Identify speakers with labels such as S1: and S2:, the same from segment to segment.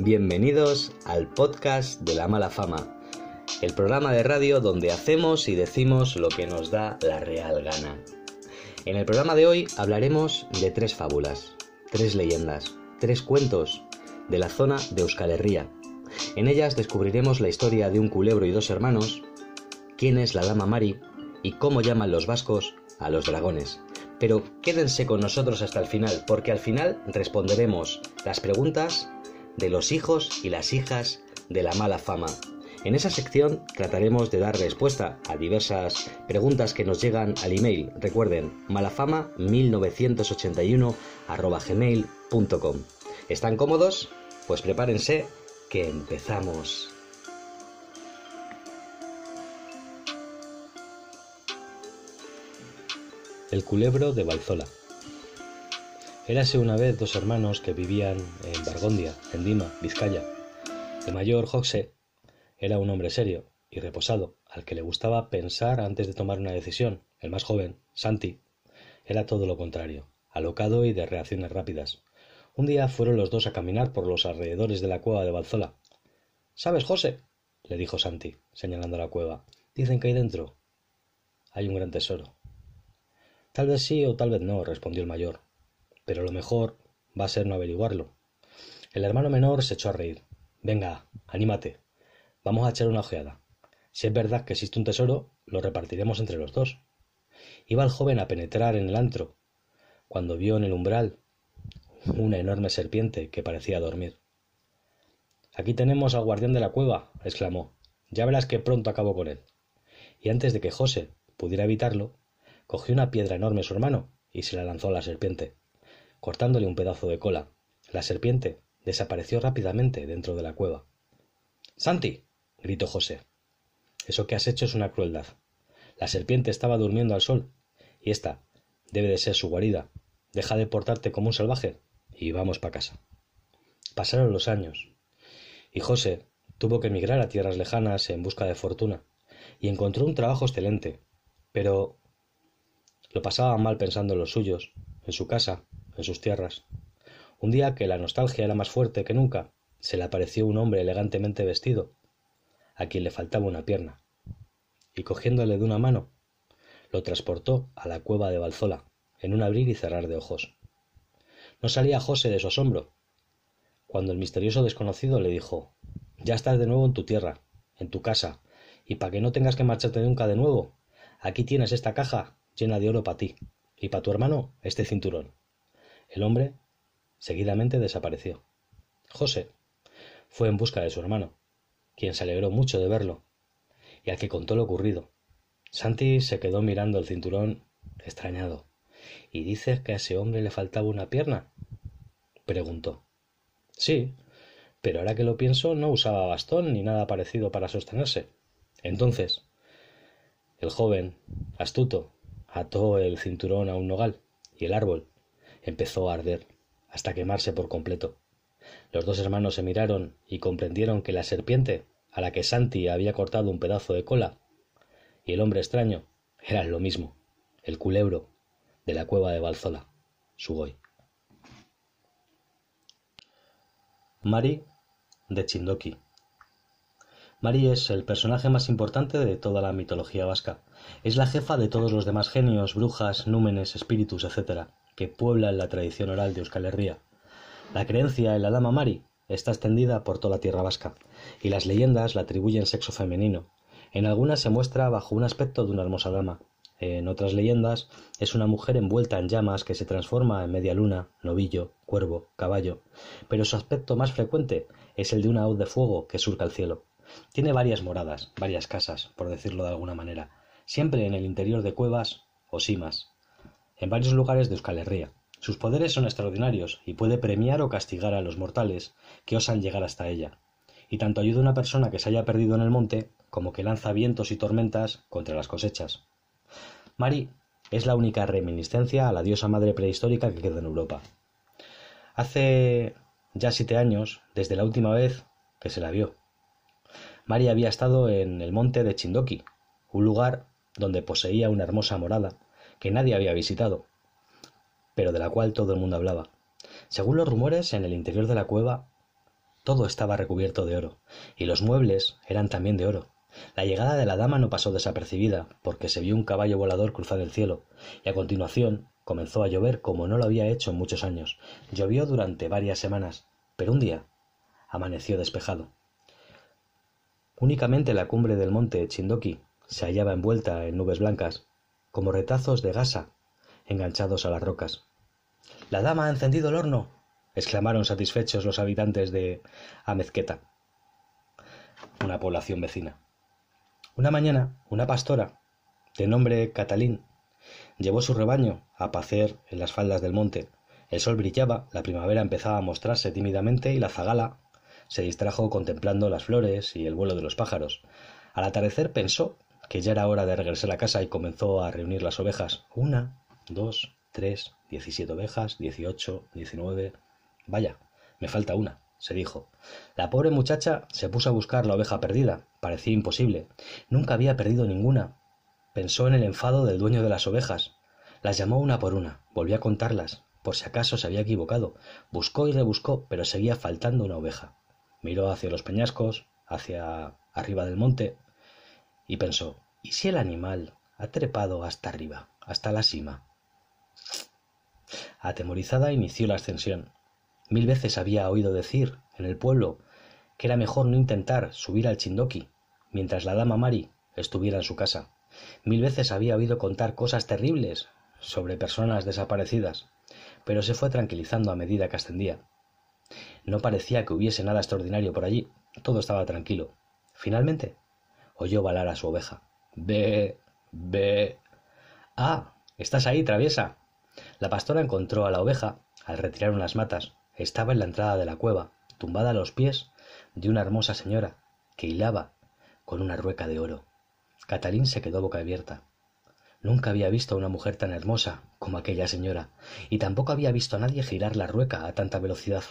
S1: Bienvenidos al podcast de la mala fama, el programa de radio donde hacemos y decimos lo que nos da la real gana. En el programa de hoy hablaremos de tres fábulas, tres leyendas, tres cuentos de la zona de Euskal Herria. En ellas descubriremos la historia de un culebro y dos hermanos, quién es la dama Mari y cómo llaman los vascos a los dragones. Pero quédense con nosotros hasta el final, porque al final responderemos las preguntas de los hijos y las hijas de la mala fama. En esa sección trataremos de dar respuesta a diversas preguntas que nos llegan al email. Recuerden, malafama1981 gmail.com. ¿Están cómodos? Pues prepárense que empezamos. El culebro de Balzola. Érase una vez dos hermanos que vivían en Bargondia, en Dima, Vizcaya. El mayor, José, era un hombre serio y reposado, al que le gustaba pensar antes de tomar una decisión. El más joven, Santi, era todo lo contrario, alocado y de reacciones rápidas. Un día fueron los dos a caminar por los alrededores de la cueva de Balzola. ¿Sabes, José? le dijo Santi, señalando la cueva. Dicen que hay dentro. Hay un gran tesoro. Tal vez sí o tal vez no, respondió el mayor pero lo mejor va a ser no averiguarlo. El hermano menor se echó a reír. Venga, anímate. Vamos a echar una ojeada. Si es verdad que existe un tesoro, lo repartiremos entre los dos. Iba el joven a penetrar en el antro, cuando vio en el umbral una enorme serpiente que parecía dormir. Aquí tenemos al guardián de la cueva, exclamó. Ya verás que pronto acabo con él. Y antes de que José pudiera evitarlo, cogió una piedra enorme su hermano y se la lanzó a la serpiente cortándole un pedazo de cola. La serpiente desapareció rápidamente dentro de la cueva. Santi. gritó José. Eso que has hecho es una crueldad. La serpiente estaba durmiendo al sol, y esta debe de ser su guarida. Deja de portarte como un salvaje y vamos para casa. Pasaron los años, y José tuvo que emigrar a tierras lejanas en busca de fortuna, y encontró un trabajo excelente, pero lo pasaba mal pensando en los suyos, en su casa, en sus tierras. Un día que la nostalgia era más fuerte que nunca, se le apareció un hombre elegantemente vestido, a quien le faltaba una pierna, y cogiéndole de una mano, lo transportó a la cueva de Balzola, en un abrir y cerrar de ojos. No salía José de su asombro, cuando el misterioso desconocido le dijo Ya estás de nuevo en tu tierra, en tu casa, y para que no tengas que marcharte nunca de nuevo, aquí tienes esta caja llena de oro para ti, y para tu hermano este cinturón. El hombre seguidamente desapareció. José fue en busca de su hermano, quien se alegró mucho de verlo, y al que contó lo ocurrido. Santi se quedó mirando el cinturón extrañado. ¿Y dices que a ese hombre le faltaba una pierna? preguntó. Sí, pero ahora que lo pienso no usaba bastón ni nada parecido para sostenerse. Entonces, el joven, astuto, ató el cinturón a un nogal, y el árbol, empezó a arder, hasta quemarse por completo. Los dos hermanos se miraron y comprendieron que la serpiente, a la que Santi había cortado un pedazo de cola, y el hombre extraño, eran lo mismo, el culebro de la cueva de Balzola, Sugoi. Mari de Chindoki. Mari es el personaje más importante de toda la mitología vasca. Es la jefa de todos los demás genios, brujas, númenes, espíritus, etc que pueblan la tradición oral de Euskal Herria. La creencia en la Dama Mari está extendida por toda la tierra vasca, y las leyendas la atribuyen sexo femenino. En algunas se muestra bajo un aspecto de una hermosa dama, en otras leyendas es una mujer envuelta en llamas que se transforma en media luna, novillo, cuervo, caballo, pero su aspecto más frecuente es el de una hoz de fuego que surca el cielo. Tiene varias moradas, varias casas, por decirlo de alguna manera, siempre en el interior de cuevas o simas, en varios lugares de Euskal Herria. Sus poderes son extraordinarios y puede premiar o castigar a los mortales que osan llegar hasta ella. Y tanto ayuda a una persona que se haya perdido en el monte como que lanza vientos y tormentas contra las cosechas. Mari es la única reminiscencia a la diosa madre prehistórica que queda en Europa. Hace ya siete años, desde la última vez que se la vio. Mari había estado en el monte de Chindoki, un lugar donde poseía una hermosa morada que nadie había visitado, pero de la cual todo el mundo hablaba. Según los rumores, en el interior de la cueva Todo estaba recubierto de oro, y los muebles eran también de oro. La llegada de la dama no pasó desapercibida, porque se vio un caballo volador cruzar el cielo, y a continuación comenzó a llover como no lo había hecho en muchos años. Llovió durante varias semanas, pero un día amaneció despejado. Únicamente la cumbre del monte Chindoki se hallaba envuelta en nubes blancas, como retazos de gasa enganchados a las rocas. La dama ha encendido el horno, exclamaron satisfechos los habitantes de Amezqueta, una población vecina. Una mañana, una pastora, de nombre Catalín, llevó su rebaño a pacer en las faldas del monte. El sol brillaba, la primavera empezaba a mostrarse tímidamente y la zagala se distrajo contemplando las flores y el vuelo de los pájaros. Al atardecer pensó que ya era hora de regresar a casa y comenzó a reunir las ovejas. Una, dos, tres, diecisiete ovejas, dieciocho, diecinueve. Vaya, me falta una, se dijo. La pobre muchacha se puso a buscar la oveja perdida. Parecía imposible. Nunca había perdido ninguna. Pensó en el enfado del dueño de las ovejas. Las llamó una por una, volvió a contarlas, por si acaso se había equivocado. Buscó y rebuscó, pero seguía faltando una oveja. Miró hacia los peñascos, hacia arriba del monte, y pensó, ¿y si el animal ha trepado hasta arriba, hasta la cima? Atemorizada inició la ascensión. Mil veces había oído decir en el pueblo que era mejor no intentar subir al Chindoki mientras la dama Mari estuviera en su casa. Mil veces había oído contar cosas terribles sobre personas desaparecidas, pero se fue tranquilizando a medida que ascendía. No parecía que hubiese nada extraordinario por allí, todo estaba tranquilo. Finalmente, oyó balar a su oveja. Ve, ve. Ah, estás ahí, traviesa. La pastora encontró a la oveja al retirar unas matas. Estaba en la entrada de la cueva, tumbada a los pies de una hermosa señora que hilaba con una rueca de oro. Catalín se quedó boca abierta. Nunca había visto a una mujer tan hermosa como aquella señora, y tampoco había visto a nadie girar la rueca a tanta velocidad.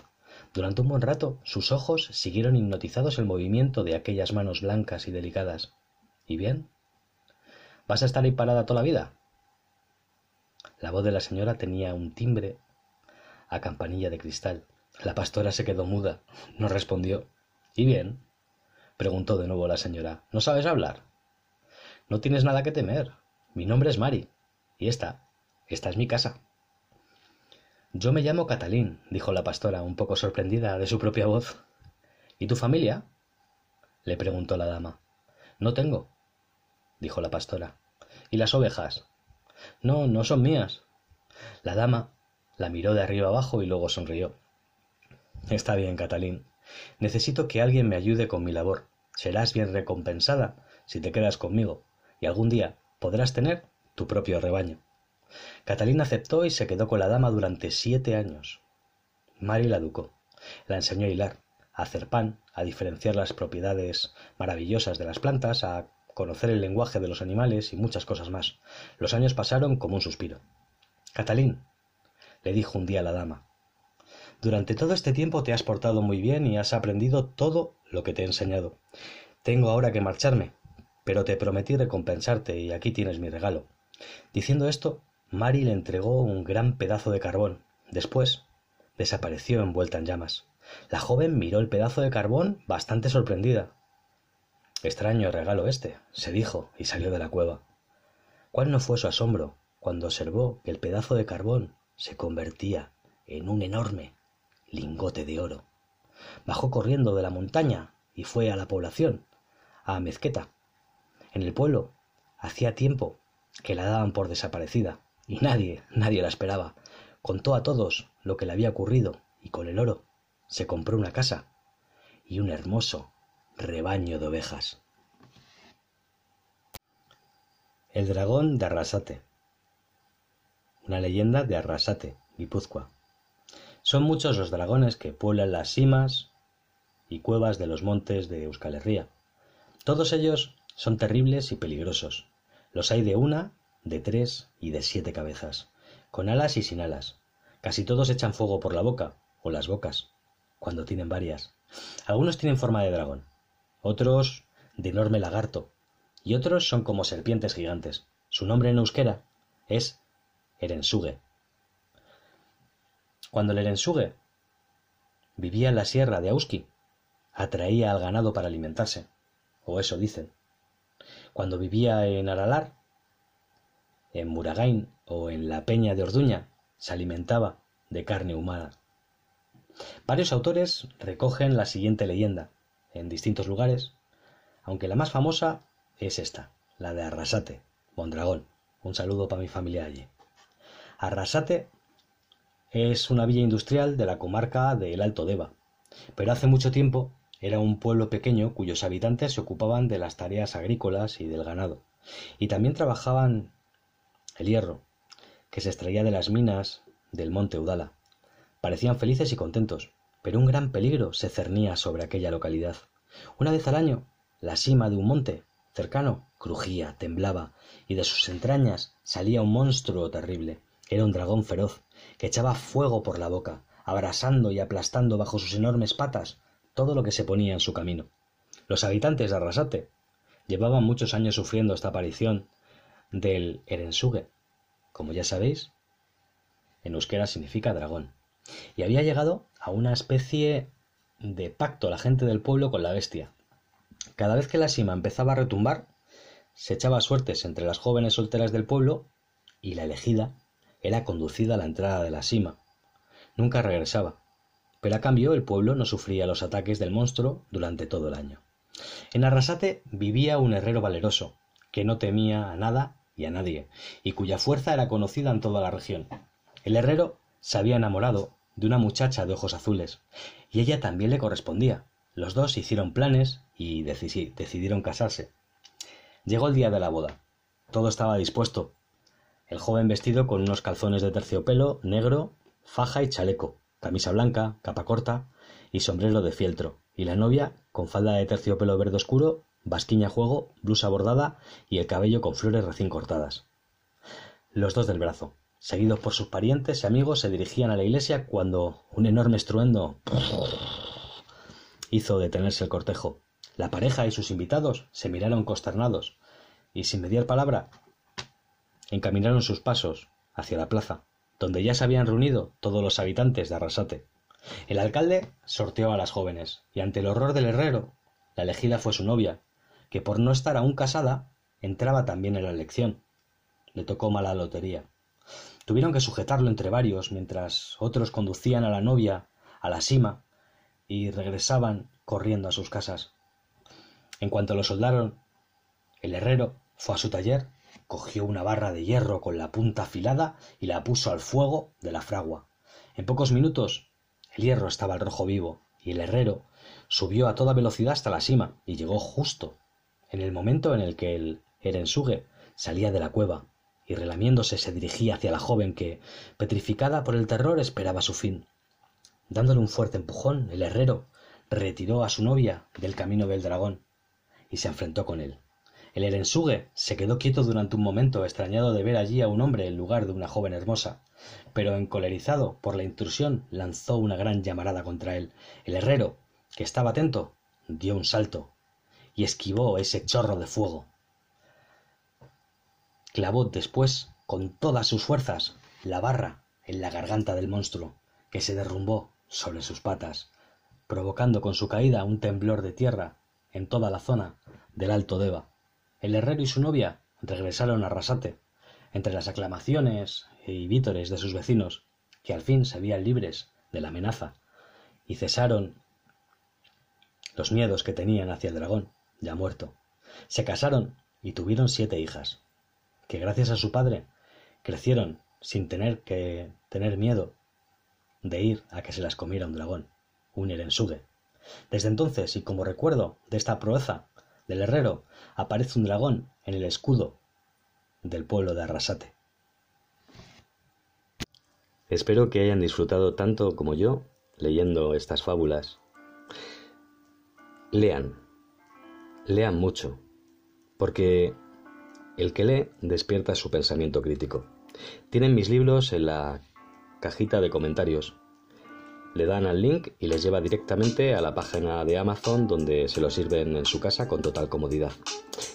S1: Durante un buen rato sus ojos siguieron hipnotizados el movimiento de aquellas manos blancas y delicadas. ¿Y bien? ¿Vas a estar ahí parada toda la vida? La voz de la señora tenía un timbre a campanilla de cristal. La pastora se quedó muda, no respondió. ¿Y bien? preguntó de nuevo la señora. ¿No sabes hablar? No tienes nada que temer. Mi nombre es Mari. Y esta, esta es mi casa. Yo me llamo Catalín, dijo la pastora, un poco sorprendida de su propia voz. ¿Y tu familia? le preguntó la dama. No tengo, dijo la pastora. ¿Y las ovejas? No, no son mías. La dama la miró de arriba abajo y luego sonrió. Está bien, Catalín. Necesito que alguien me ayude con mi labor. Serás bien recompensada si te quedas conmigo, y algún día podrás tener tu propio rebaño. Catalina aceptó y se quedó con la dama durante siete años. Mari la educó, la enseñó a hilar, a hacer pan, a diferenciar las propiedades maravillosas de las plantas, a conocer el lenguaje de los animales y muchas cosas más. Los años pasaron como un suspiro. Catalín, le dijo un día la dama, durante todo este tiempo te has portado muy bien y has aprendido todo lo que te he enseñado. Tengo ahora que marcharme, pero te prometí recompensarte y aquí tienes mi regalo. Diciendo esto, Mari le entregó un gran pedazo de carbón. Después desapareció envuelta en llamas. La joven miró el pedazo de carbón bastante sorprendida. Extraño regalo este, se dijo, y salió de la cueva. ¿Cuál no fue su asombro cuando observó que el pedazo de carbón se convertía en un enorme lingote de oro? Bajó corriendo de la montaña y fue a la población, a Mezqueta. En el pueblo hacía tiempo que la daban por desaparecida y nadie, nadie la esperaba. Contó a todos lo que le había ocurrido y con el oro se compró una casa y un hermoso rebaño de ovejas. El dragón de Arrasate. Una leyenda de Arrasate, Guipúzcoa. Son muchos los dragones que pueblan las cimas y cuevas de los montes de Euskal Herria. Todos ellos son terribles y peligrosos. Los hay de una de tres y de siete cabezas, con alas y sin alas. Casi todos echan fuego por la boca, o las bocas, cuando tienen varias. Algunos tienen forma de dragón, otros de enorme lagarto, y otros son como serpientes gigantes. Su nombre en euskera es Erensuge. Cuando el Erensuge vivía en la sierra de Auski, atraía al ganado para alimentarse, o eso dicen. Cuando vivía en Aralar, en Muragain o en la Peña de Orduña, se alimentaba de carne humana. Varios autores recogen la siguiente leyenda en distintos lugares, aunque la más famosa es esta, la de Arrasate, Mondragón. Un saludo para mi familia allí. Arrasate es una villa industrial de la comarca del Alto Deva, pero hace mucho tiempo era un pueblo pequeño cuyos habitantes se ocupaban de las tareas agrícolas y del ganado, y también trabajaban el hierro, que se extraía de las minas del monte Udala. Parecían felices y contentos, pero un gran peligro se cernía sobre aquella localidad. Una vez al año, la cima de un monte cercano crujía, temblaba, y de sus entrañas salía un monstruo terrible. Era un dragón feroz, que echaba fuego por la boca, abrasando y aplastando bajo sus enormes patas todo lo que se ponía en su camino. Los habitantes de Arrasate llevaban muchos años sufriendo esta aparición del Erensuge. Como ya sabéis, en euskera significa dragón. Y había llegado a una especie de pacto la gente del pueblo con la bestia. Cada vez que la sima empezaba a retumbar, se echaba suertes entre las jóvenes solteras del pueblo y la elegida era conducida a la entrada de la sima. Nunca regresaba, pero a cambio el pueblo no sufría los ataques del monstruo durante todo el año. En Arrasate vivía un herrero valeroso, que no temía a nada y a nadie, y cuya fuerza era conocida en toda la región. El herrero se había enamorado de una muchacha de ojos azules, y ella también le correspondía. Los dos hicieron planes y decidieron casarse. Llegó el día de la boda. Todo estaba dispuesto. El joven vestido con unos calzones de terciopelo negro, faja y chaleco, camisa blanca, capa corta y sombrero de fieltro, y la novia con falda de terciopelo verde oscuro basquiña juego, blusa bordada y el cabello con flores recién cortadas. Los dos del brazo, seguidos por sus parientes y amigos, se dirigían a la iglesia cuando un enorme estruendo hizo detenerse el cortejo. La pareja y sus invitados se miraron consternados y, sin mediar palabra, encaminaron sus pasos hacia la plaza, donde ya se habían reunido todos los habitantes de Arrasate. El alcalde sorteó a las jóvenes, y ante el horror del herrero, la elegida fue su novia, que por no estar aún casada, entraba también en la elección. Le tocó mala lotería. Tuvieron que sujetarlo entre varios mientras otros conducían a la novia a la cima y regresaban corriendo a sus casas. En cuanto lo soldaron, el herrero fue a su taller, cogió una barra de hierro con la punta afilada y la puso al fuego de la fragua. En pocos minutos el hierro estaba al rojo vivo y el herrero subió a toda velocidad hasta la cima y llegó justo en el momento en el que el Erensuge salía de la cueva y relamiéndose se dirigía hacia la joven que, petrificada por el terror, esperaba su fin. Dándole un fuerte empujón, el herrero retiró a su novia del camino del dragón y se enfrentó con él. El Erensuge se quedó quieto durante un momento, extrañado de ver allí a un hombre en lugar de una joven hermosa, pero encolerizado por la intrusión, lanzó una gran llamarada contra él. El herrero, que estaba atento, dio un salto y esquivó ese chorro de fuego. Clavó después, con todas sus fuerzas, la barra en la garganta del monstruo, que se derrumbó sobre sus patas, provocando con su caída un temblor de tierra en toda la zona del Alto Deva. El herrero y su novia regresaron a Rasate, entre las aclamaciones y vítores de sus vecinos, que al fin se veían libres de la amenaza y cesaron los miedos que tenían hacia el dragón ya muerto. Se casaron y tuvieron siete hijas, que gracias a su padre crecieron sin tener que tener miedo de ir a que se las comiera un dragón, un Erensuge. Desde entonces, y como recuerdo de esta proeza del herrero, aparece un dragón en el escudo del pueblo de Arrasate. Espero que hayan disfrutado tanto como yo leyendo estas fábulas. Lean, lean mucho, porque el que lee despierta su pensamiento crítico. Tienen mis libros en la cajita de comentarios. Le dan al link y les lleva directamente a la página de Amazon donde se lo sirven en su casa con total comodidad.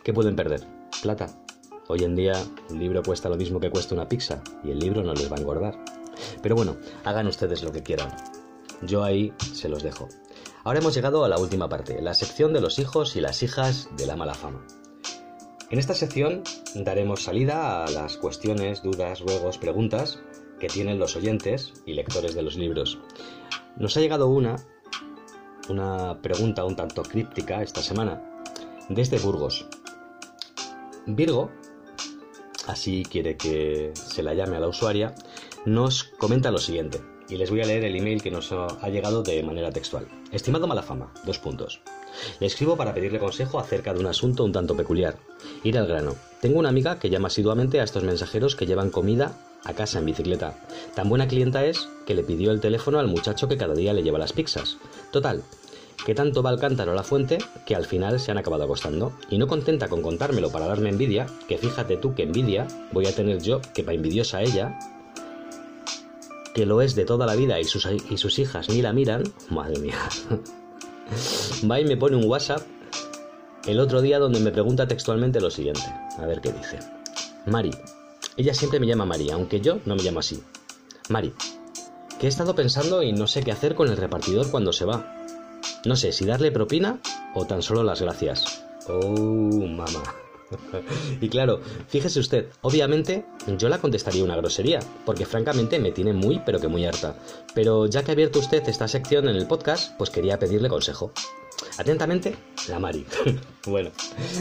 S1: ¿Qué pueden perder? Plata. Hoy en día un libro cuesta lo mismo que cuesta una pizza y el libro no les va a engordar. Pero bueno, hagan ustedes lo que quieran. Yo ahí se los dejo. Ahora hemos llegado a la última parte, la sección de los hijos y las hijas de la mala fama. En esta sección daremos salida a las cuestiones, dudas, ruegos, preguntas que tienen los oyentes y lectores de los libros. Nos ha llegado una, una pregunta un tanto críptica esta semana, desde Burgos. Virgo, así quiere que se la llame a la usuaria, nos comenta lo siguiente y les voy a leer el email que nos ha llegado de manera textual. Estimado Malafama, dos puntos. Le escribo para pedirle consejo acerca de un asunto un tanto peculiar. Ir al grano. Tengo una amiga que llama asiduamente a estos mensajeros que llevan comida a casa en bicicleta. Tan buena clienta es que le pidió el teléfono al muchacho que cada día le lleva las pizzas. Total, que tanto va el cántaro a la fuente que al final se han acabado acostando. Y no contenta con contármelo para darme envidia, que fíjate tú que envidia voy a tener yo que para envidiosa ella, que lo es de toda la vida y sus, y sus hijas ni la miran, madre mía. Va y me pone un WhatsApp el otro día donde me pregunta textualmente lo siguiente. A ver qué dice. Mari. Ella siempre me llama Mari, aunque yo no me llamo así. Mari. Que he estado pensando y no sé qué hacer con el repartidor cuando se va. No sé si darle propina o tan solo las gracias. Oh, mamá. Y claro, fíjese usted, obviamente yo la contestaría una grosería, porque francamente me tiene muy pero que muy harta. Pero ya que ha abierto usted esta sección en el podcast, pues quería pedirle consejo. Atentamente, la Mari. bueno,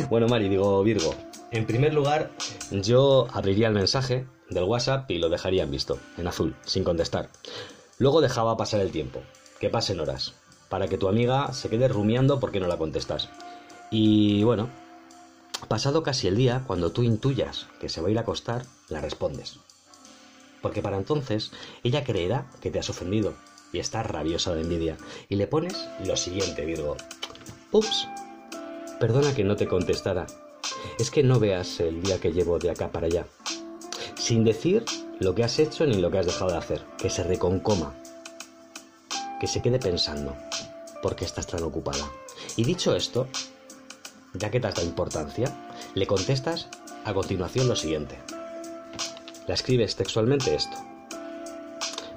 S1: bueno Mari, digo Virgo. En primer lugar, yo abriría el mensaje del WhatsApp y lo dejaría en visto, en azul, sin contestar. Luego dejaba pasar el tiempo, que pasen horas, para que tu amiga se quede rumiando porque no la contestas. Y bueno, Pasado casi el día, cuando tú intuyas que se va a ir a acostar, la respondes. Porque para entonces ella creerá que te has ofendido y está rabiosa de envidia. Y le pones lo siguiente, Virgo. Ups, perdona que no te contestara. Es que no veas el día que llevo de acá para allá. Sin decir lo que has hecho ni lo que has dejado de hacer. Que se reconcoma. Que se quede pensando. Porque estás tan ocupada. Y dicho esto, ya que te has dado importancia, le contestas a continuación lo siguiente. La escribes textualmente esto.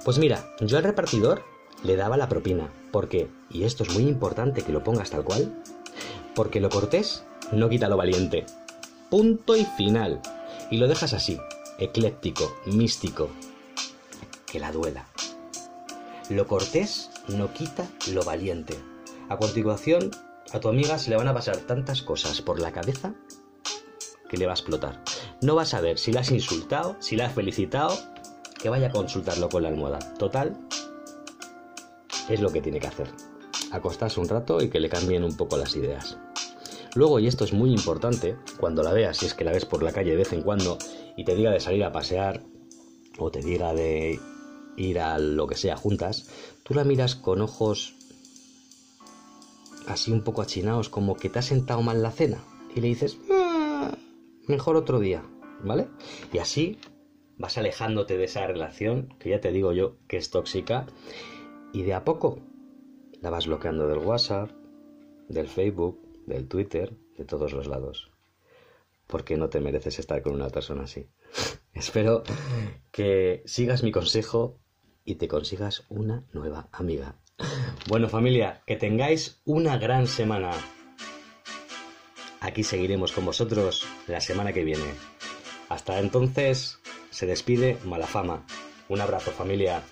S1: Pues mira, yo al repartidor le daba la propina, porque, y esto es muy importante que lo pongas tal cual, porque lo cortés no quita lo valiente. Punto y final. Y lo dejas así, ecléctico, místico. Que la duela. Lo cortés no quita lo valiente. A continuación, a tu amiga se le van a pasar tantas cosas por la cabeza que le va a explotar. No vas a ver si la has insultado, si la has felicitado, que vaya a consultarlo con la almohada. Total, es lo que tiene que hacer. Acostarse un rato y que le cambien un poco las ideas. Luego, y esto es muy importante, cuando la veas, si es que la ves por la calle de vez en cuando y te diga de salir a pasear o te diga de ir a lo que sea juntas, tú la miras con ojos así un poco achinados, como que te ha sentado mal la cena, y le dices, ah, mejor otro día, ¿vale? Y así vas alejándote de esa relación, que ya te digo yo que es tóxica, y de a poco la vas bloqueando del WhatsApp, del Facebook, del Twitter, de todos los lados. Porque no te mereces estar con una persona así. Espero que sigas mi consejo y te consigas una nueva amiga. Bueno familia, que tengáis una gran semana. Aquí seguiremos con vosotros la semana que viene. Hasta entonces, se despide Malafama. Un abrazo familia.